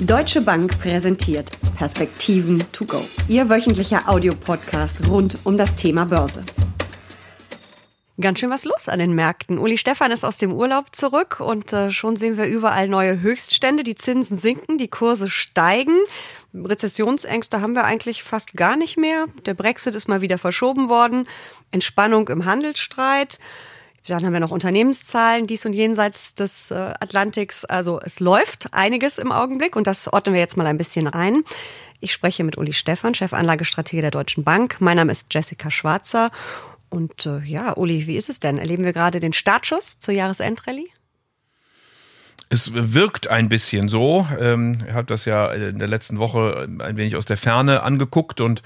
Deutsche Bank präsentiert Perspektiven to go. Ihr wöchentlicher Audiopodcast rund um das Thema Börse. Ganz schön was los an den Märkten. Uli Stefan ist aus dem Urlaub zurück und äh, schon sehen wir überall neue Höchststände. Die Zinsen sinken, die Kurse steigen. Rezessionsängste haben wir eigentlich fast gar nicht mehr. Der Brexit ist mal wieder verschoben worden. Entspannung im Handelsstreit. Dann haben wir noch Unternehmenszahlen, dies und jenseits des äh, Atlantiks. Also es läuft einiges im Augenblick und das ordnen wir jetzt mal ein bisschen ein. Ich spreche mit Uli Stefan, Chefanlagestratege der Deutschen Bank. Mein Name ist Jessica Schwarzer und äh, ja, Uli, wie ist es denn? Erleben wir gerade den Startschuss zur Jahresendrallye? Es wirkt ein bisschen so. Ähm, ich habe das ja in der letzten Woche ein wenig aus der Ferne angeguckt und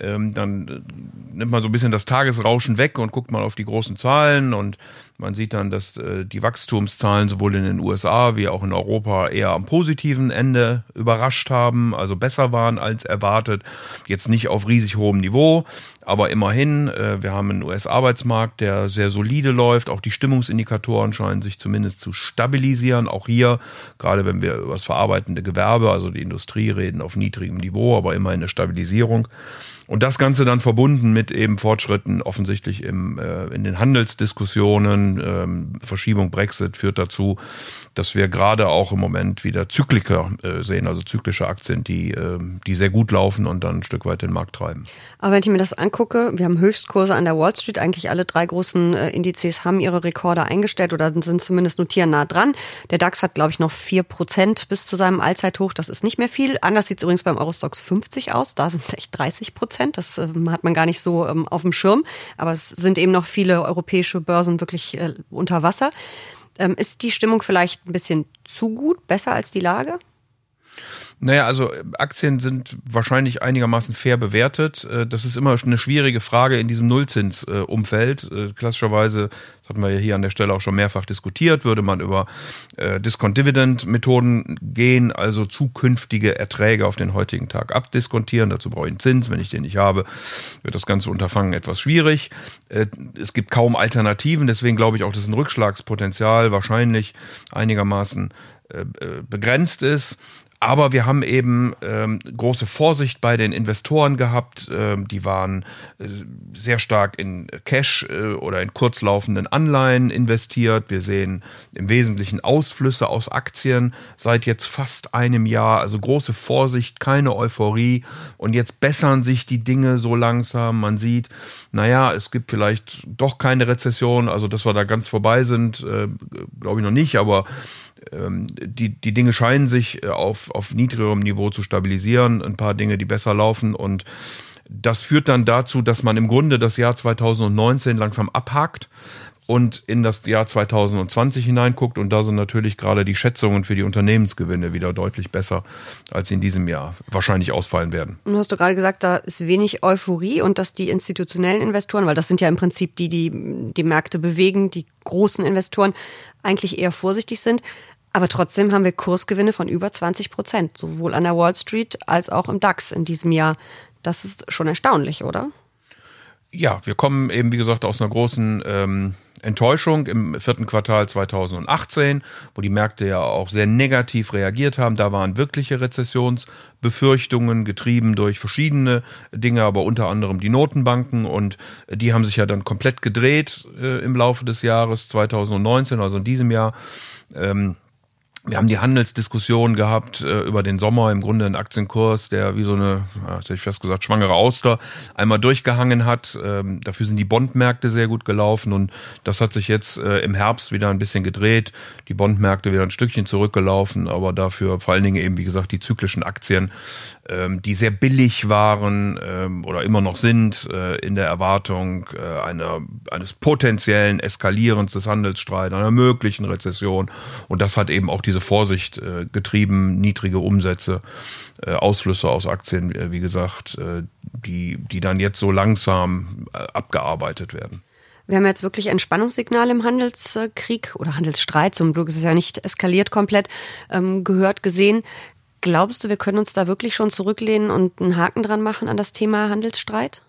ähm, dann äh, nimmt man so ein bisschen das Tagesrauschen weg und guckt mal auf die großen Zahlen und man sieht dann, dass äh, die Wachstumszahlen sowohl in den USA wie auch in Europa eher am positiven Ende überrascht haben, also besser waren als erwartet. Jetzt nicht auf riesig hohem Niveau, aber immerhin, äh, wir haben einen US-Arbeitsmarkt, der sehr solide läuft. Auch die Stimmungsindikatoren scheinen sich zumindest zu stabilisieren. Auch hier, gerade wenn wir über das verarbeitende Gewerbe, also die Industrie reden, auf niedrigem Niveau, aber immerhin eine Stabilisierung. Und das Ganze dann verbunden mit eben Fortschritten offensichtlich im, äh, in den Handelsdiskussionen. Ähm, Verschiebung Brexit führt dazu, dass wir gerade auch im Moment wieder Zykliker äh, sehen, also zyklische Aktien, die, äh, die sehr gut laufen und dann ein Stück weit den Markt treiben. Aber wenn ich mir das angucke, wir haben Höchstkurse an der Wall Street, eigentlich alle drei großen äh, Indizes haben ihre Rekorde eingestellt oder sind zumindest notieren nah dran. Der DAX hat, glaube ich, noch vier Prozent bis zu seinem Allzeithoch. Das ist nicht mehr viel. Anders sieht es übrigens beim Eurostox 50 aus. Da sind es echt 30 Prozent. Das äh, hat man gar nicht so ähm, auf dem Schirm. Aber es sind eben noch viele europäische Börsen wirklich äh, unter Wasser. Ähm, ist die Stimmung vielleicht ein bisschen zu gut, besser als die Lage? Naja, also Aktien sind wahrscheinlich einigermaßen fair bewertet. Äh, das ist immer eine schwierige Frage in diesem Nullzinsumfeld. Äh, klassischerweise, das hatten wir ja hier an der Stelle auch schon mehrfach diskutiert, würde man über äh, Discount-Dividend-Methoden gehen, also zukünftige Erträge auf den heutigen Tag abdiskontieren. Dazu brauche ich einen Zins. Wenn ich den nicht habe, wird das ganze Unterfangen etwas schwierig. Es gibt kaum Alternativen, deswegen glaube ich auch, dass ein Rückschlagspotenzial wahrscheinlich einigermaßen begrenzt ist. Aber wir haben eben ähm, große Vorsicht bei den Investoren gehabt. Ähm, die waren äh, sehr stark in Cash äh, oder in kurzlaufenden Anleihen investiert. Wir sehen im Wesentlichen Ausflüsse aus Aktien seit jetzt fast einem Jahr. Also große Vorsicht, keine Euphorie. Und jetzt bessern sich die Dinge so langsam. Man sieht, naja, es gibt vielleicht doch keine Rezession. Also dass wir da ganz vorbei sind, äh, glaube ich noch nicht. Aber die, die Dinge scheinen sich äh, auf, auf niedrigerem Niveau zu stabilisieren, ein paar Dinge, die besser laufen und das führt dann dazu, dass man im Grunde das Jahr 2019 langsam abhakt und in das Jahr 2020 hineinguckt. Und da sind natürlich gerade die Schätzungen für die Unternehmensgewinne wieder deutlich besser, als in diesem Jahr wahrscheinlich ausfallen werden. Und hast du gerade gesagt, da ist wenig Euphorie und dass die institutionellen Investoren, weil das sind ja im Prinzip die, die die Märkte bewegen, die großen Investoren, eigentlich eher vorsichtig sind. Aber trotzdem haben wir Kursgewinne von über 20 Prozent, sowohl an der Wall Street als auch im DAX in diesem Jahr. Das ist schon erstaunlich, oder? Ja, wir kommen eben, wie gesagt, aus einer großen ähm, Enttäuschung im vierten Quartal 2018, wo die Märkte ja auch sehr negativ reagiert haben. Da waren wirkliche Rezessionsbefürchtungen getrieben durch verschiedene Dinge, aber unter anderem die Notenbanken und die haben sich ja dann komplett gedreht äh, im Laufe des Jahres 2019, also in diesem Jahr. Ähm, wir haben die Handelsdiskussion gehabt äh, über den Sommer, im Grunde ein Aktienkurs, der wie so eine, ja, hätte ich fast gesagt, schwangere Auster einmal durchgehangen hat. Ähm, dafür sind die Bondmärkte sehr gut gelaufen und das hat sich jetzt äh, im Herbst wieder ein bisschen gedreht. Die Bondmärkte wieder ein Stückchen zurückgelaufen, aber dafür vor allen Dingen eben, wie gesagt, die zyklischen Aktien ähm, die sehr billig waren ähm, oder immer noch sind äh, in der Erwartung äh, einer, eines potenziellen Eskalierens des Handelsstreits, einer möglichen Rezession. Und das hat eben auch diese Vorsicht äh, getrieben, niedrige Umsätze, äh, Ausflüsse aus Aktien, äh, wie gesagt, äh, die, die dann jetzt so langsam äh, abgearbeitet werden. Wir haben jetzt wirklich ein Spannungssignal im Handelskrieg oder Handelsstreit, zum Glück ist es ja nicht eskaliert komplett, ähm, gehört, gesehen. Glaubst du, wir können uns da wirklich schon zurücklehnen und einen Haken dran machen an das Thema Handelsstreit?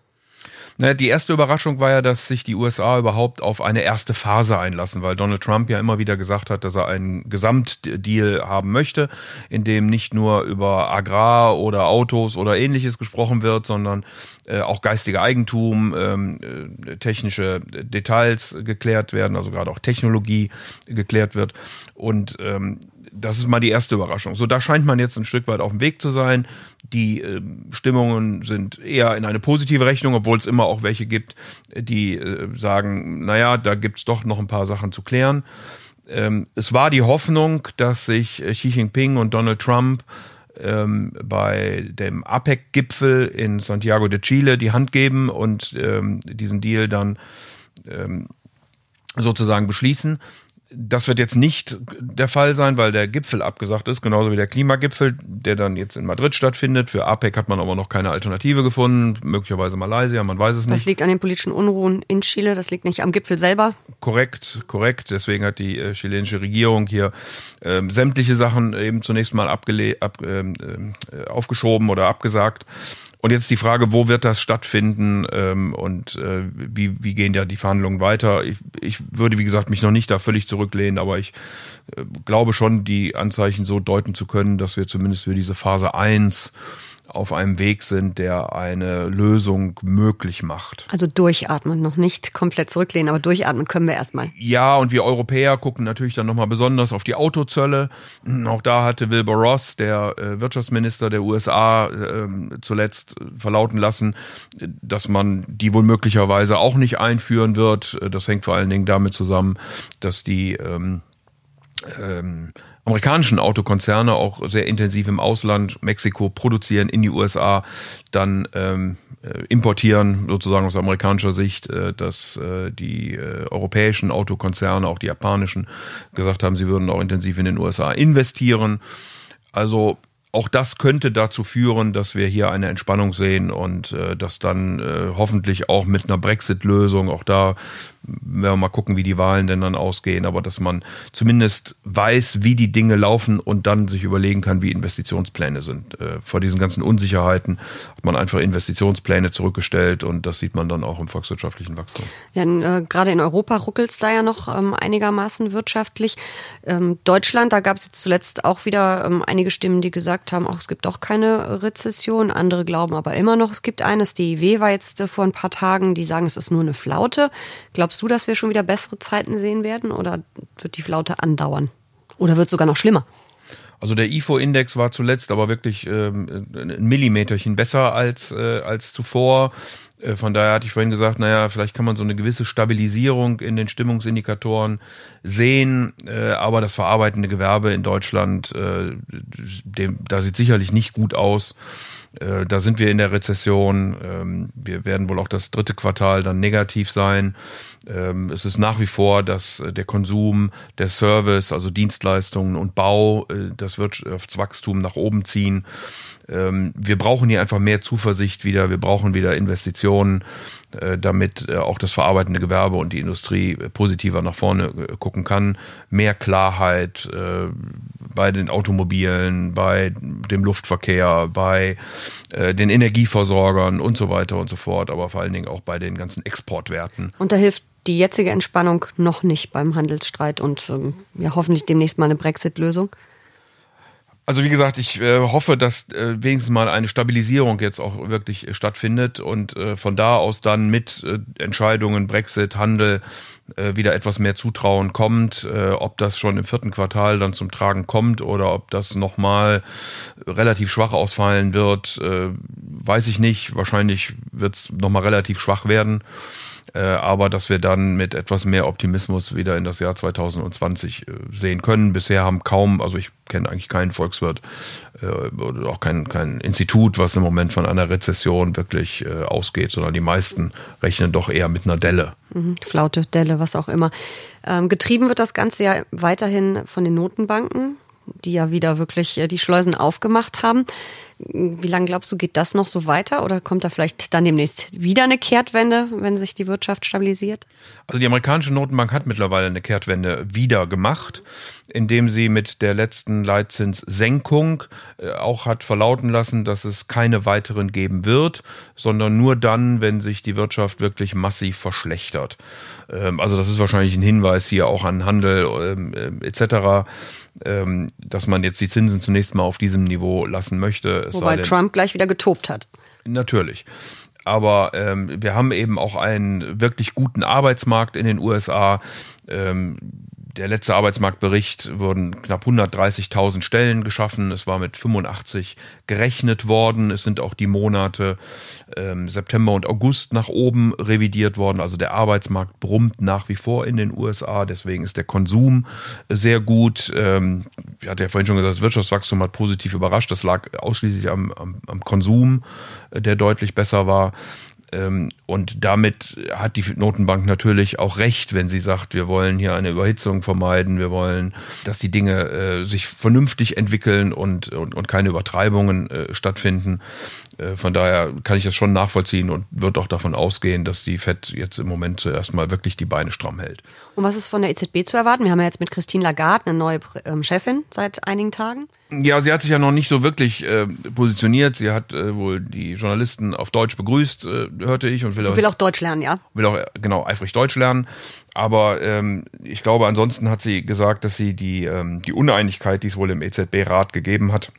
Naja, die erste Überraschung war ja, dass sich die USA überhaupt auf eine erste Phase einlassen, weil Donald Trump ja immer wieder gesagt hat, dass er einen Gesamtdeal haben möchte, in dem nicht nur über Agrar oder Autos oder ähnliches gesprochen wird, sondern äh, auch geistige Eigentum, ähm, äh, technische Details geklärt werden, also gerade auch Technologie geklärt wird. Und ähm, das ist mal die erste Überraschung. So, da scheint man jetzt ein Stück weit auf dem Weg zu sein. Die äh, Stimmungen sind eher in eine positive Rechnung, obwohl es immer auch welche gibt, die äh, sagen, naja, da gibt's doch noch ein paar Sachen zu klären. Ähm, es war die Hoffnung, dass sich Xi Jinping und Donald Trump ähm, bei dem APEC-Gipfel in Santiago de Chile die Hand geben und ähm, diesen Deal dann ähm, sozusagen beschließen. Das wird jetzt nicht der Fall sein, weil der Gipfel abgesagt ist, genauso wie der Klimagipfel, der dann jetzt in Madrid stattfindet. Für APEC hat man aber noch keine Alternative gefunden, möglicherweise Malaysia, man weiß es nicht. Das liegt an den politischen Unruhen in Chile, das liegt nicht am Gipfel selber. Korrekt, korrekt. Deswegen hat die äh, chilenische Regierung hier äh, sämtliche Sachen eben zunächst mal abgele ab, äh, aufgeschoben oder abgesagt. Und jetzt die Frage, wo wird das stattfinden ähm, und äh, wie, wie gehen da die Verhandlungen weiter? Ich, ich würde, wie gesagt, mich noch nicht da völlig zurücklehnen, aber ich äh, glaube schon, die Anzeichen so deuten zu können, dass wir zumindest für diese Phase eins auf einem Weg sind, der eine Lösung möglich macht. Also durchatmen, noch nicht komplett zurücklehnen, aber durchatmen können wir erstmal. Ja, und wir Europäer gucken natürlich dann nochmal besonders auf die Autozölle. Auch da hatte Wilbur Ross, der äh, Wirtschaftsminister der USA, äh, zuletzt verlauten lassen, dass man die wohl möglicherweise auch nicht einführen wird. Das hängt vor allen Dingen damit zusammen, dass die ähm, ähm, amerikanischen Autokonzerne auch sehr intensiv im Ausland, Mexiko produzieren, in die USA, dann ähm, äh, importieren, sozusagen aus amerikanischer Sicht, äh, dass äh, die äh, europäischen Autokonzerne, auch die japanischen, gesagt haben, sie würden auch intensiv in den USA investieren. Also auch das könnte dazu führen, dass wir hier eine Entspannung sehen und äh, dass dann äh, hoffentlich auch mit einer Brexit-Lösung, auch da werden wir mal gucken, wie die Wahlen denn dann ausgehen, aber dass man zumindest weiß, wie die Dinge laufen und dann sich überlegen kann, wie Investitionspläne sind. Äh, vor diesen ganzen Unsicherheiten hat man einfach Investitionspläne zurückgestellt und das sieht man dann auch im volkswirtschaftlichen Wachstum. Ja, äh, gerade in Europa ruckelt es da ja noch ähm, einigermaßen wirtschaftlich. Ähm, Deutschland, da gab es jetzt zuletzt auch wieder ähm, einige Stimmen, die gesagt haben, auch es gibt doch keine Rezession. Andere glauben aber immer noch, es gibt eines. Die IW war jetzt äh, vor ein paar Tagen, die sagen, es ist nur eine Flaute. Glaubst Glaubst du, dass wir schon wieder bessere Zeiten sehen werden oder wird die Flaute andauern? Oder wird es sogar noch schlimmer? Also der IFO-Index war zuletzt aber wirklich ähm, ein Millimeterchen besser als, äh, als zuvor. Äh, von daher hatte ich vorhin gesagt, naja, vielleicht kann man so eine gewisse Stabilisierung in den Stimmungsindikatoren sehen, äh, aber das verarbeitende Gewerbe in Deutschland, äh, da sieht sicherlich nicht gut aus. Äh, da sind wir in der Rezession. Ähm, wir werden wohl auch das dritte Quartal dann negativ sein. Ähm, es ist nach wie vor, dass äh, der Konsum, der Service, also Dienstleistungen und Bau äh, das Wirtschaftswachstum nach oben ziehen. Ähm, wir brauchen hier einfach mehr Zuversicht wieder. Wir brauchen wieder Investitionen. Damit auch das verarbeitende Gewerbe und die Industrie positiver nach vorne gucken kann. Mehr Klarheit bei den Automobilen, bei dem Luftverkehr, bei den Energieversorgern und so weiter und so fort, aber vor allen Dingen auch bei den ganzen Exportwerten. Und da hilft die jetzige Entspannung noch nicht beim Handelsstreit und ähm, ja hoffentlich demnächst mal eine Brexit-Lösung? Also wie gesagt, ich äh, hoffe, dass äh, wenigstens mal eine Stabilisierung jetzt auch wirklich äh, stattfindet und äh, von da aus dann mit äh, Entscheidungen, Brexit, Handel wieder etwas mehr Zutrauen kommt. Ob das schon im vierten Quartal dann zum Tragen kommt oder ob das nochmal relativ schwach ausfallen wird, weiß ich nicht. Wahrscheinlich wird es nochmal relativ schwach werden. Äh, aber dass wir dann mit etwas mehr Optimismus wieder in das Jahr 2020 äh, sehen können. Bisher haben kaum, also ich kenne eigentlich keinen Volkswirt äh, oder auch kein, kein Institut, was im Moment von einer Rezession wirklich ausgeht, sondern die meisten rechnen doch eher mit einer Delle. Mhm, Flaute, Delle, was auch immer. Ähm, getrieben wird das Ganze ja weiterhin von den Notenbanken die ja wieder wirklich äh, die Schleusen aufgemacht haben. Wie lange glaubst du, geht das noch so weiter oder kommt da vielleicht dann demnächst wieder eine Kehrtwende, wenn sich die Wirtschaft stabilisiert? Also die amerikanische Notenbank hat mittlerweile eine Kehrtwende wieder gemacht, indem sie mit der letzten Leitzinssenkung äh, auch hat verlauten lassen, dass es keine weiteren geben wird, sondern nur dann, wenn sich die Wirtschaft wirklich massiv verschlechtert. Ähm, also das ist wahrscheinlich ein Hinweis hier auch an Handel ähm, äh, etc ähm, dass man jetzt die Zinsen zunächst mal auf diesem Niveau lassen möchte. Wobei denn, Trump gleich wieder getobt hat. Natürlich. Aber ähm, wir haben eben auch einen wirklich guten Arbeitsmarkt in den USA. Ähm, der letzte Arbeitsmarktbericht wurden knapp 130.000 Stellen geschaffen. Es war mit 85 gerechnet worden. Es sind auch die Monate ähm, September und August nach oben revidiert worden. Also der Arbeitsmarkt brummt nach wie vor in den USA. Deswegen ist der Konsum sehr gut. Ähm, ich hatte ja vorhin schon gesagt, das Wirtschaftswachstum hat positiv überrascht. Das lag ausschließlich am, am, am Konsum, äh, der deutlich besser war. Ähm, und damit hat die Notenbank natürlich auch recht, wenn sie sagt, wir wollen hier eine Überhitzung vermeiden, wir wollen, dass die Dinge äh, sich vernünftig entwickeln und, und, und keine Übertreibungen äh, stattfinden. Äh, von daher kann ich das schon nachvollziehen und wird auch davon ausgehen, dass die FED jetzt im Moment zuerst mal wirklich die Beine stramm hält. Und was ist von der EZB zu erwarten? Wir haben ja jetzt mit Christine Lagarde eine neue ähm, Chefin seit einigen Tagen. Ja, sie hat sich ja noch nicht so wirklich äh, positioniert. Sie hat äh, wohl die Journalisten auf Deutsch begrüßt, äh, hörte ich. Und will, sie auch, will auch Deutsch lernen, ja? Will auch, genau, eifrig Deutsch lernen. Aber ähm, ich glaube, ansonsten hat sie gesagt, dass sie die, ähm, die Uneinigkeit, die es wohl im EZB-Rat gegeben hat,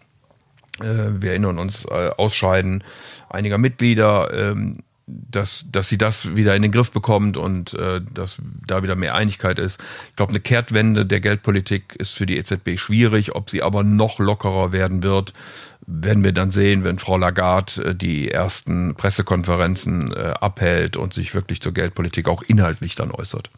äh, wir erinnern uns, äh, Ausscheiden einiger Mitglieder, ähm, dass, dass sie das wieder in den Griff bekommt und äh, dass da wieder mehr Einigkeit ist. Ich glaube, eine Kehrtwende der Geldpolitik ist für die EZB schwierig. Ob sie aber noch lockerer werden wird, werden wir dann sehen, wenn Frau Lagarde äh, die ersten Pressekonferenzen äh, abhält und sich wirklich zur Geldpolitik auch inhaltlich dann äußert.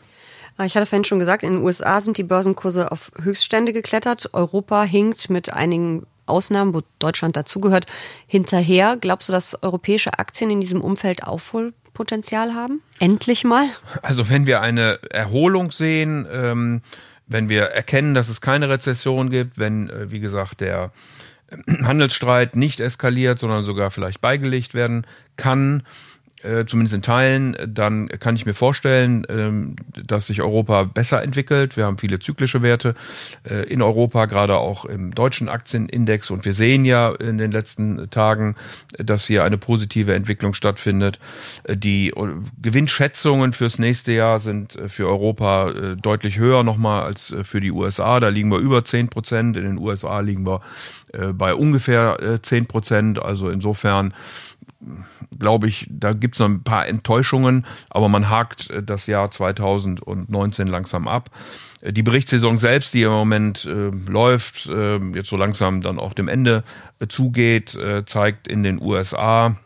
Ich hatte vorhin schon gesagt, in den USA sind die Börsenkurse auf Höchststände geklettert. Europa hinkt mit einigen Ausnahmen, wo Deutschland dazugehört, hinterher. Glaubst du, dass europäische Aktien in diesem Umfeld Aufholpotenzial haben? Endlich mal? Also wenn wir eine Erholung sehen, ähm, wenn wir erkennen, dass es keine Rezession gibt, wenn, äh, wie gesagt, der Handelsstreit nicht eskaliert, sondern sogar vielleicht beigelegt werden kann, äh, zumindest in Teilen, dann kann ich mir vorstellen, ähm, dass sich Europa besser entwickelt. Wir haben viele zyklische Werte äh, in Europa, gerade auch im deutschen Aktienindex. Und wir sehen ja in den letzten Tagen, dass hier eine positive Entwicklung stattfindet. Äh, die Gewinnschätzungen fürs nächste Jahr sind für Europa deutlich höher nochmal als für die USA. Da liegen wir über 10 Prozent. In den USA liegen wir bei ungefähr 10 Prozent. Also insofern glaube ich, da gibt es noch ein paar Enttäuschungen, aber man hakt äh, das Jahr 2019 langsam ab. Äh, die Berichtssaison selbst, die im Moment äh, läuft, äh, jetzt so langsam dann auch dem Ende äh, zugeht, äh, zeigt in den USA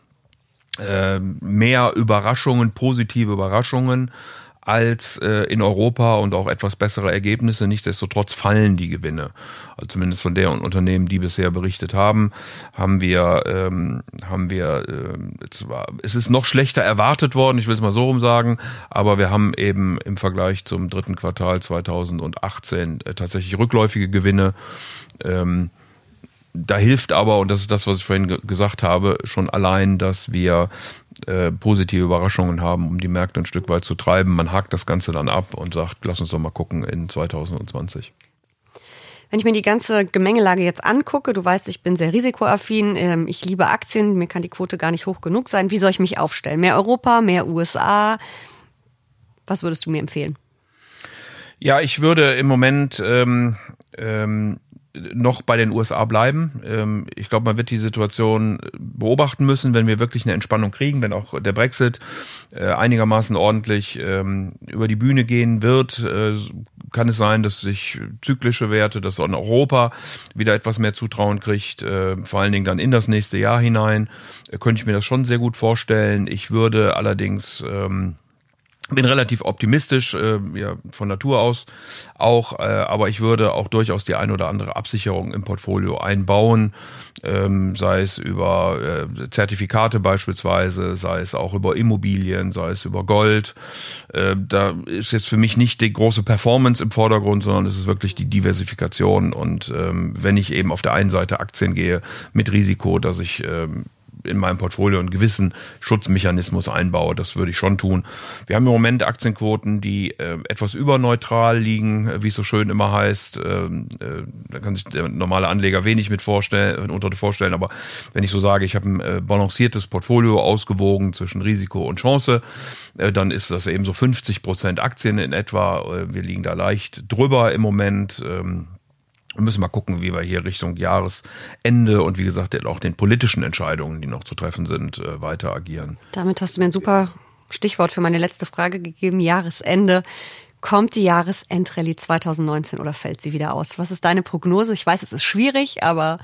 mehr Überraschungen, positive Überraschungen als äh, in Europa und auch etwas bessere Ergebnisse. Nichtsdestotrotz fallen die Gewinne. Also zumindest von der Unternehmen, die bisher berichtet haben, haben wir, ähm, haben wir, äh, zwar, es ist noch schlechter erwartet worden, ich will es mal so rum sagen, aber wir haben eben im Vergleich zum dritten Quartal 2018 äh, tatsächlich rückläufige Gewinne. Ähm, da hilft aber, und das ist das, was ich vorhin gesagt habe, schon allein, dass wir äh, positive Überraschungen haben, um die Märkte ein Stück weit zu treiben. Man hakt das Ganze dann ab und sagt, lass uns doch mal gucken in 2020. Wenn ich mir die ganze Gemengelage jetzt angucke, du weißt, ich bin sehr risikoaffin, ähm, ich liebe Aktien, mir kann die Quote gar nicht hoch genug sein. Wie soll ich mich aufstellen? Mehr Europa, mehr USA? Was würdest du mir empfehlen? Ja, ich würde im Moment ähm, ähm, noch bei den USA bleiben. Ähm, ich glaube, man wird die Situation beobachten müssen, wenn wir wirklich eine Entspannung kriegen, wenn auch der Brexit äh, einigermaßen ordentlich ähm, über die Bühne gehen wird. Äh, kann es sein, dass sich zyklische Werte, dass auch Europa wieder etwas mehr Zutrauen kriegt, äh, vor allen Dingen dann in das nächste Jahr hinein, könnte ich mir das schon sehr gut vorstellen. Ich würde allerdings ähm, bin relativ optimistisch, äh, ja, von Natur aus auch, äh, aber ich würde auch durchaus die ein oder andere Absicherung im Portfolio einbauen, ähm, sei es über äh, Zertifikate beispielsweise, sei es auch über Immobilien, sei es über Gold. Äh, da ist jetzt für mich nicht die große Performance im Vordergrund, sondern es ist wirklich die Diversifikation und ähm, wenn ich eben auf der einen Seite Aktien gehe mit Risiko, dass ich ähm, in meinem Portfolio einen gewissen Schutzmechanismus einbaue. Das würde ich schon tun. Wir haben im Moment Aktienquoten, die äh, etwas überneutral liegen, äh, wie es so schön immer heißt. Ähm, äh, da kann sich der normale Anleger wenig mit vorstellen, unter vorstellen. Aber wenn ich so sage, ich habe ein äh, balanciertes Portfolio ausgewogen zwischen Risiko und Chance, äh, dann ist das eben so 50 Prozent Aktien in etwa. Äh, wir liegen da leicht drüber im Moment. Ähm, wir müssen mal gucken, wie wir hier Richtung Jahresende und wie gesagt auch den politischen Entscheidungen, die noch zu treffen sind, äh, weiter agieren. Damit hast du mir ein super Stichwort für meine letzte Frage gegeben. Jahresende. Kommt die Jahresendrallye 2019 oder fällt sie wieder aus? Was ist deine Prognose? Ich weiß, es ist schwierig, aber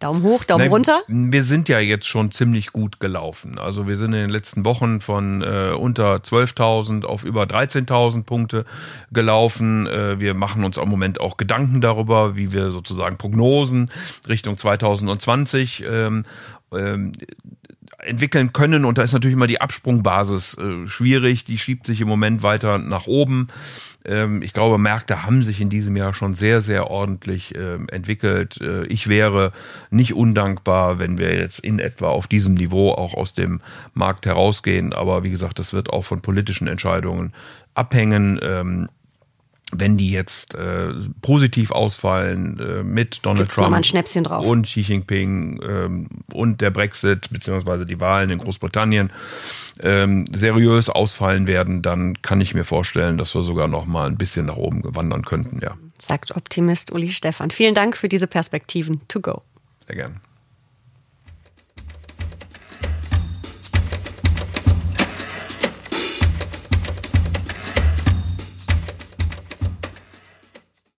Daumen hoch, Daumen Nein, runter? Wir sind ja jetzt schon ziemlich gut gelaufen. Also wir sind in den letzten Wochen von äh, unter 12.000 auf über 13.000 Punkte gelaufen. Äh, wir machen uns im Moment auch Gedanken darüber, wie wir sozusagen Prognosen Richtung 2020 ähm, ähm, entwickeln können. Und da ist natürlich immer die Absprungbasis äh, schwierig. Die schiebt sich im Moment weiter nach oben. Ähm, ich glaube, Märkte haben sich in diesem Jahr schon sehr, sehr ordentlich äh, entwickelt. Äh, ich wäre nicht undankbar, wenn wir jetzt in etwa auf diesem Niveau auch aus dem Markt herausgehen. Aber wie gesagt, das wird auch von politischen Entscheidungen abhängen. Ähm, wenn die jetzt äh, positiv ausfallen äh, mit Donald Gibt's Trump und Xi Jinping ähm, und der Brexit beziehungsweise die Wahlen in Großbritannien ähm, seriös ausfallen werden, dann kann ich mir vorstellen, dass wir sogar noch mal ein bisschen nach oben wandern könnten. Ja. Sagt Optimist Uli Stefan. Vielen Dank für diese Perspektiven. To go. Sehr gern.